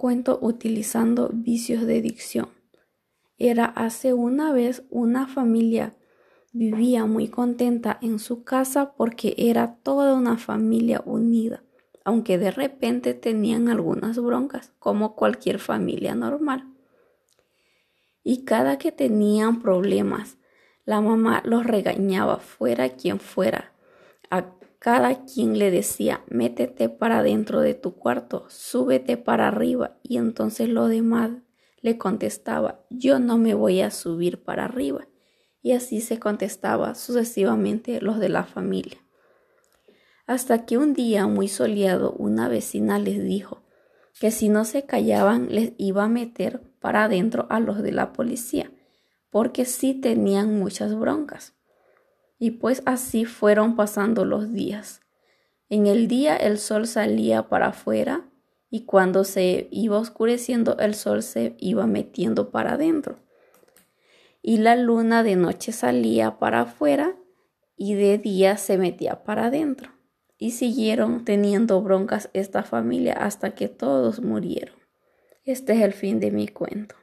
Cuento utilizando vicios de dicción. Era hace una vez una familia vivía muy contenta en su casa porque era toda una familia unida, aunque de repente tenían algunas broncas, como cualquier familia normal. Y cada que tenían problemas, la mamá los regañaba fuera quien fuera. Cada quien le decía, métete para dentro de tu cuarto, súbete para arriba. Y entonces lo demás le contestaba, yo no me voy a subir para arriba y así se contestaba sucesivamente los de la familia. Hasta que un día muy soleado una vecina les dijo que si no se callaban les iba a meter para adentro a los de la policía, porque sí tenían muchas broncas. Y pues así fueron pasando los días. En el día el sol salía para afuera y cuando se iba oscureciendo el sol se iba metiendo para adentro y la luna de noche salía para afuera y de día se metía para adentro. Y siguieron teniendo broncas esta familia hasta que todos murieron. Este es el fin de mi cuento.